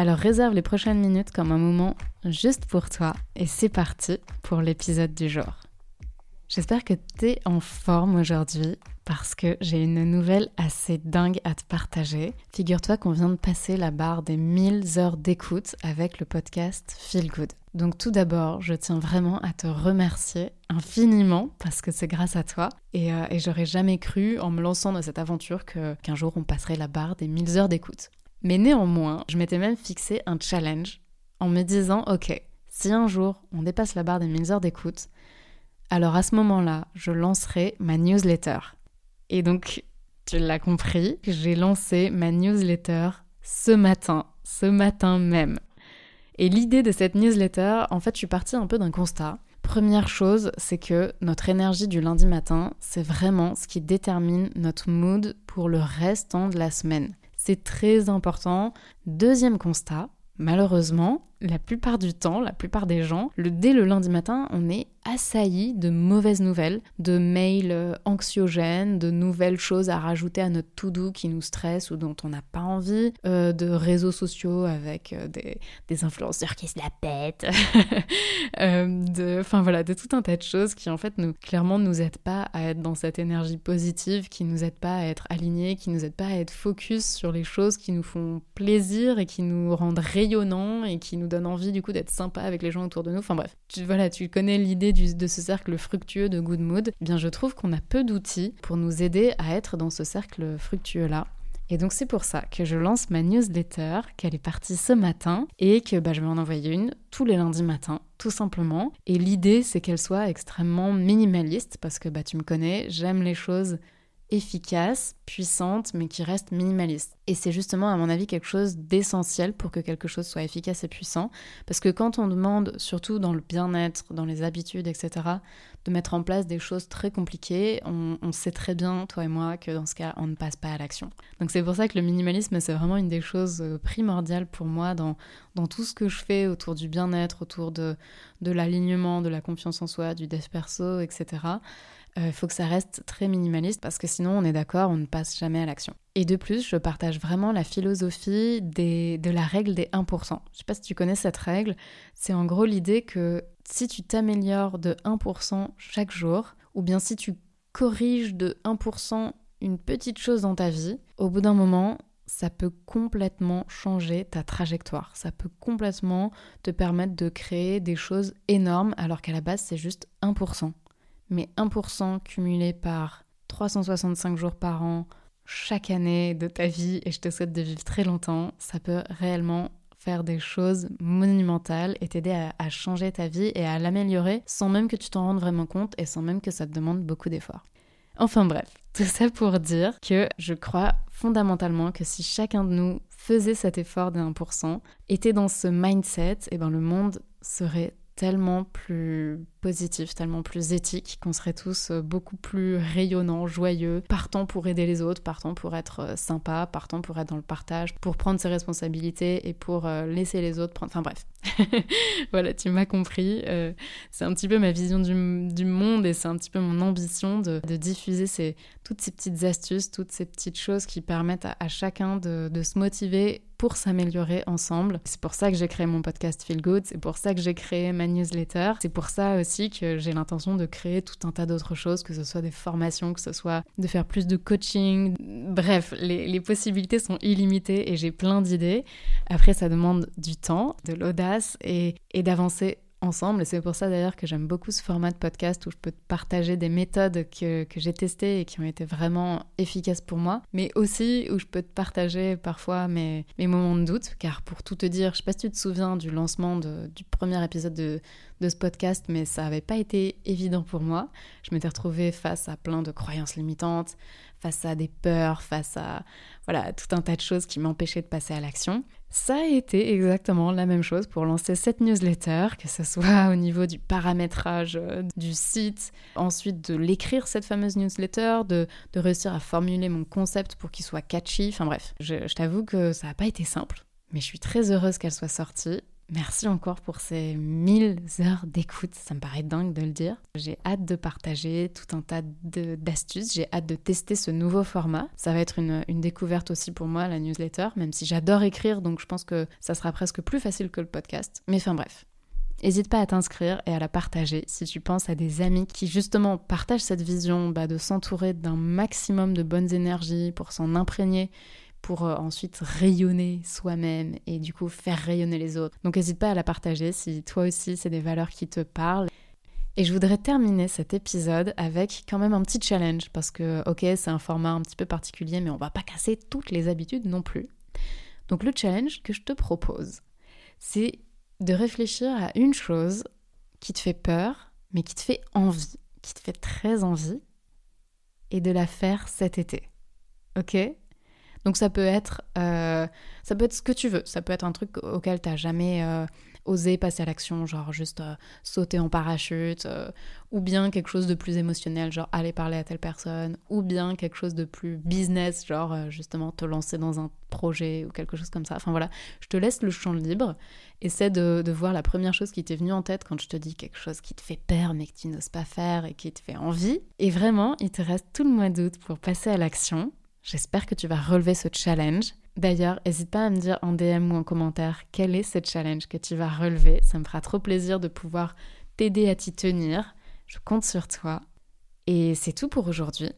Alors réserve les prochaines minutes comme un moment juste pour toi et c'est parti pour l'épisode du jour. J'espère que tu es en forme aujourd'hui parce que j'ai une nouvelle assez dingue à te partager. Figure-toi qu'on vient de passer la barre des 1000 heures d'écoute avec le podcast Feel Good. Donc tout d'abord, je tiens vraiment à te remercier infiniment parce que c'est grâce à toi et, euh, j'aurais jamais cru en me lançant dans cette aventure qu'un jour on passerait la barre des 1000 heures d'écoute. Mais néanmoins, je m'étais même fixé un challenge en me disant, ok, si un jour on dépasse la barre des 1000 heures d'écoute, alors à ce moment-là, je lancerai ma newsletter. Et donc, tu l'as compris, j'ai lancé ma newsletter ce matin, ce matin même. Et l'idée de cette newsletter, en fait, je suis partie un peu d'un constat. Première chose, c'est que notre énergie du lundi matin, c'est vraiment ce qui détermine notre mood pour le restant de la semaine. C'est très important. Deuxième constat, malheureusement, la plupart du temps, la plupart des gens, dès le lundi matin, on est assailli de mauvaises nouvelles, de mails euh, anxiogènes, de nouvelles choses à rajouter à notre to-do qui nous stressent ou dont on n'a pas envie, euh, de réseaux sociaux avec euh, des, influenceurs qui se la pètent, enfin voilà, de tout un tas de choses qui en fait nous, clairement nous aident pas à être dans cette énergie positive, qui nous aident pas à être alignés, qui nous aident pas à être focus sur les choses qui nous font plaisir et qui nous rendent rayonnants et qui nous donne envie du coup d'être sympa avec les gens autour de nous. Enfin bref, tu, voilà, tu connais l'idée de ce cercle fructueux de good mood. Eh bien, je trouve qu'on a peu d'outils pour nous aider à être dans ce cercle fructueux là. Et donc c'est pour ça que je lance ma newsletter, qu'elle est partie ce matin et que bah, je vais en envoyer une tous les lundis matins, tout simplement. Et l'idée c'est qu'elle soit extrêmement minimaliste parce que bah, tu me connais, j'aime les choses efficace, puissante, mais qui reste minimaliste. Et c'est justement, à mon avis, quelque chose d'essentiel pour que quelque chose soit efficace et puissant. Parce que quand on demande, surtout dans le bien-être, dans les habitudes, etc., de mettre en place des choses très compliquées, on, sait très bien, toi et moi, que dans ce cas, on ne passe pas à l'action. Donc c'est pour ça que le minimalisme, c'est vraiment une des choses euh, primordiales pour moi dans, tout ce que je fais autour du bien-être, autour de, de l'alignement, de la confiance en soi, du dev perso, etc. Il euh, faut que ça reste très minimaliste parce que sinon, on est d'accord, on ne passe jamais à l'action. Et de plus, je partage vraiment la philosophie de la règle des 1%. Je sais pas si tu connais cette règle. C'est en gros l'idée que si tu t'améliores de 1% chaque jour, ou bien si tu corriges de 1% une petite chose dans ta vie, au bout d'un moment, ça peut complètement changer ta trajectoire. Ça peut complètement te permettre de créer des choses énormes alors qu'à la base c'est juste 1% mais 1% cumulé par 365 jours par an chaque année de ta vie et je te souhaite de vivre très longtemps, ça peut réellement faire des choses monumentales et t'aider à, changer ta vie et à l'améliorer sans même que tu t'en rendes vraiment compte et sans même que ça te demande beaucoup d'efforts. Enfin bref, tout ça pour dire que je crois fondamentalement que si chacun de nous faisait cet effort des 1%, était dans ce mindset, et eh ben le monde serait tellement plus positif, tellement plus éthique, qu'on serait tous euh, beaucoup plus rayonnants, joyeux, partant pour aider les autres, partant pour être euh, sympa, partant pour être dans le partage, pour prendre ses responsabilités et pour euh, laisser les autres prendre... Enfin bref, voilà, tu m'as compris. c'est un petit peu ma vision du, monde et c'est un petit peu mon ambition de, diffuser toutes ces petites astuces, toutes ces petites choses qui permettent à, chacun de se motiver pour s'améliorer ensemble. C'est pour ça que j'ai créé mon podcast Feel Good, c'est pour ça que j'ai créé ma newsletter, c'est pour ça aussi que j'ai l'intention de créer tout un tas d'autres choses, que ce soit des formations, que ce soit de faire plus de coaching. Bref, les, possibilités sont illimitées et j'ai plein d'idées. Après, ça demande du temps, de l'audace et, et d'avancer ensemble. Et c'est pour ça d'ailleurs que j'aime beaucoup ce format de podcast où je peux te partager des méthodes que, que j'ai testées et qui ont été vraiment efficaces pour moi, mais aussi où je peux te partager parfois mes, mes moments de doute, car pour tout te dire, je sais pas si tu te souviens du lancement du premier épisode de, de ce podcast, mais ça n'avait pas été évident pour moi. Je m'étais retrouvée face à plein de croyances limitantes, face à des peurs, face à voilà tout un tas de choses qui m'empêchaient de passer à l'action. Ça a été exactement la même chose pour lancer cette newsletter, que ce soit au niveau du paramétrage euh, du site, ensuite de l'écrire cette fameuse newsletter, de, réussir à formuler mon concept pour qu'il soit catchy, enfin bref, je t'avoue que ça n'a pas été simple, mais je suis très heureuse qu'elle soit sortie Merci encore pour ces 1000 heures d'écoute, ça me paraît dingue de le dire. J'ai hâte de partager tout un tas d'astuces, j'ai hâte de tester ce nouveau format. Ça va être une, une, découverte aussi pour moi, la newsletter, même si j'adore écrire, donc je pense que ça sera presque plus facile que le podcast. Mais enfin bref. N'hésite pas à t'inscrire et à la partager si tu penses à des amis qui justement partagent cette vision bah, de s'entourer d'un maximum de bonnes énergies pour s'en imprégner pour euh, ensuite rayonner soi-même et du coup faire rayonner les autres. Donc n'hésite pas à la partager si toi aussi c'est des valeurs qui te parlent. Et je voudrais terminer cet épisode avec quand même un petit challenge parce que ok c'est un format un petit peu particulier mais on va pas casser toutes les habitudes non plus. Donc le challenge que je te propose c'est de réfléchir à une chose qui te fait peur mais qui te fait envie, qui te fait très envie et de la faire cet été. Ok? Donc ça peut être, euh, ça peut être ce que tu veux. Ça peut être un truc auquel tu n'as jamais euh, osé passer à l'action, genre juste euh, sauter en parachute, ou bien quelque chose de plus émotionnel, genre aller parler à telle personne, ou bien quelque chose de plus business, genre justement te lancer dans un projet ou quelque chose comme ça. Enfin voilà, je te laisse le champ libre. Essaie de, de voir la première chose qui t'est venue en tête quand je te dis quelque chose qui te fait peur mais que tu n'oses pas faire et qui te fait envie. Et vraiment, il te reste tout le mois d'août pour passer à l'action. J'espère que tu vas relever ce challenge. D'ailleurs, n'hésite pas à me dire en DM ou en commentaire quel est ce challenge que tu vas relever. Ça me fera trop plaisir de pouvoir t'aider à t'y tenir. Je compte sur toi. Et c'est tout pour aujourd'hui.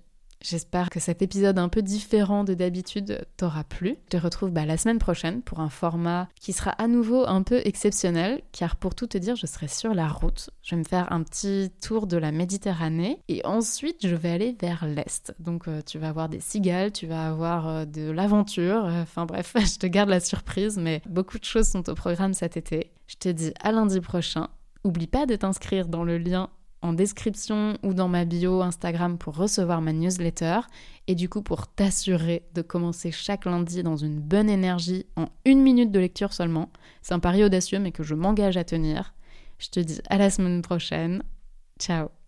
J'espère que cet épisode un peu différent de d'habitude t'aura plu. Je te retrouve bah, la semaine prochaine pour un format qui sera à nouveau un peu exceptionnel, car pour tout te dire, je serai sur la route. Je vais me faire un petit tour de la Méditerranée et ensuite je vais aller vers l'Est. Donc euh, tu vas avoir des cigales, tu vas avoir euh, de l'aventure, enfin bref, je te garde la surprise, mais beaucoup de choses sont au programme cet été. Je te dis à lundi prochain. Oublie pas de t'inscrire dans le lien en description ou dans ma bio Instagram pour recevoir ma newsletter et du coup pour t'assurer de commencer chaque lundi dans une bonne énergie en une minute de lecture seulement. C'est un pari audacieux mais que je m'engage à tenir. Je te dis à la semaine prochaine. Ciao